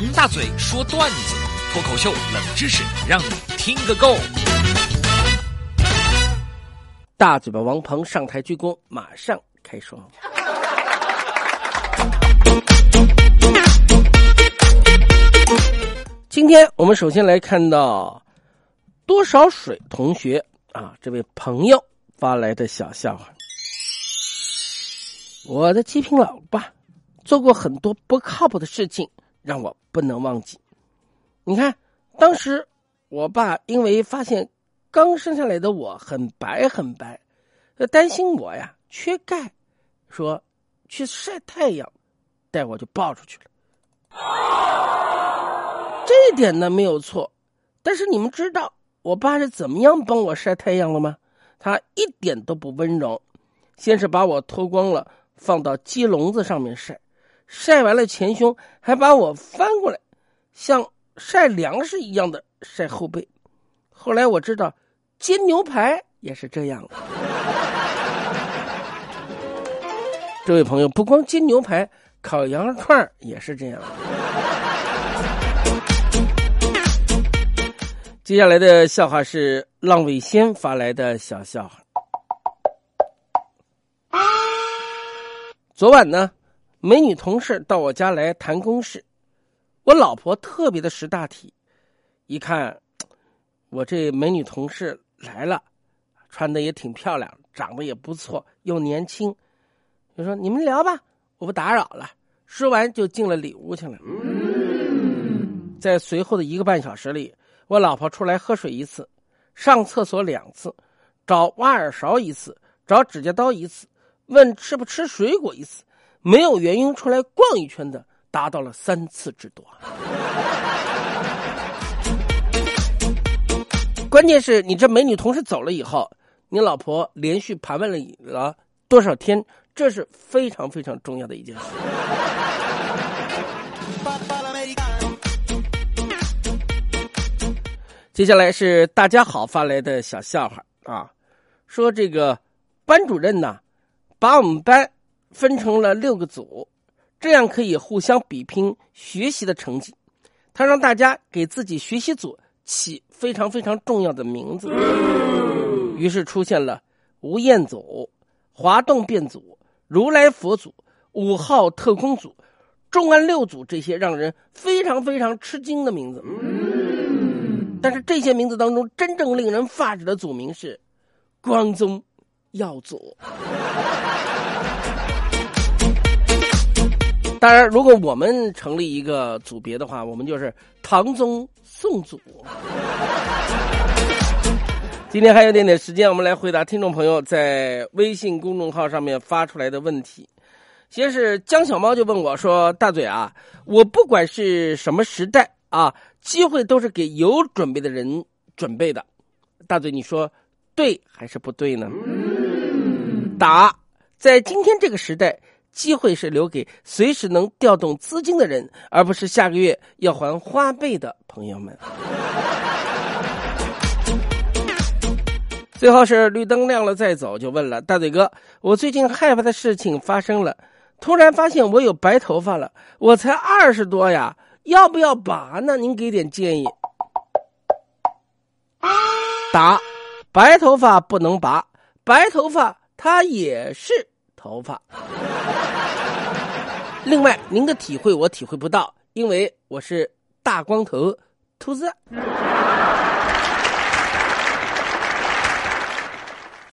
王大嘴说段子，脱口秀冷知识，让你听个够。大嘴巴王鹏上台鞠躬，马上开说。今天我们首先来看到多少水同学啊，这位朋友发来的小笑话。我的极品老爸做过很多不靠谱的事情，让我不能忘记。你看，当时我爸因为发现刚生下来的我很白很白，担心我呀缺钙，说去晒太阳，带我就抱出去了。这一点呢没有错，但是你们知道我爸是怎么样帮我晒太阳了吗？他一点都不温柔，先是把我脱光了。放到鸡笼子上面晒，晒完了前胸，还把我翻过来，像晒粮食一样的晒后背。后来我知道，煎牛排也是这样的。这位朋友，不光煎牛排，烤羊肉串也是这样。接下来的笑话是浪味仙发来的小笑话。昨晚呢，美女同事到我家来谈公事，我老婆特别的识大体，一看我这美女同事来了，穿的也挺漂亮，长得也不错，又年轻，就说你们聊吧，我不打扰了。说完就进了里屋去了。在随后的一个半小时里，我老婆出来喝水一次，上厕所两次，找挖耳勺一次，找指甲刀一次。问吃不吃水果一次，没有原因出来逛一圈的达到了三次之多。关键是你这美女同事走了以后，你老婆连续盘问了了多少天，这是非常非常重要的一件事。接下来是大家好发来的小笑话啊，说这个班主任呢。把我们班分成了六个组，这样可以互相比拼学习的成绩。他让大家给自己学习组起非常非常重要的名字，于是出现了吴彦祖、滑动变组、如来佛祖、五号特工组、重案六组这些让人非常非常吃惊的名字。但是这些名字当中，真正令人发指的组名是光宗耀祖。当然，如果我们成立一个组别的话，我们就是唐宗宋祖。今天还有点点时间，我们来回答听众朋友在微信公众号上面发出来的问题。先是江小猫就问我说：“大嘴啊，我不管是什么时代啊，机会都是给有准备的人准备的。大嘴，你说对还是不对呢？”答：在今天这个时代。机会是留给随时能调动资金的人，而不是下个月要还花呗的朋友们。最后是绿灯亮了再走，就问了大嘴哥：“我最近害怕的事情发生了，突然发现我有白头发了，我才二十多呀，要不要拔呢？您给点建议。”答：白头发不能拔，白头发它也是头发。另外，您的体会我体会不到，因为我是大光头秃子。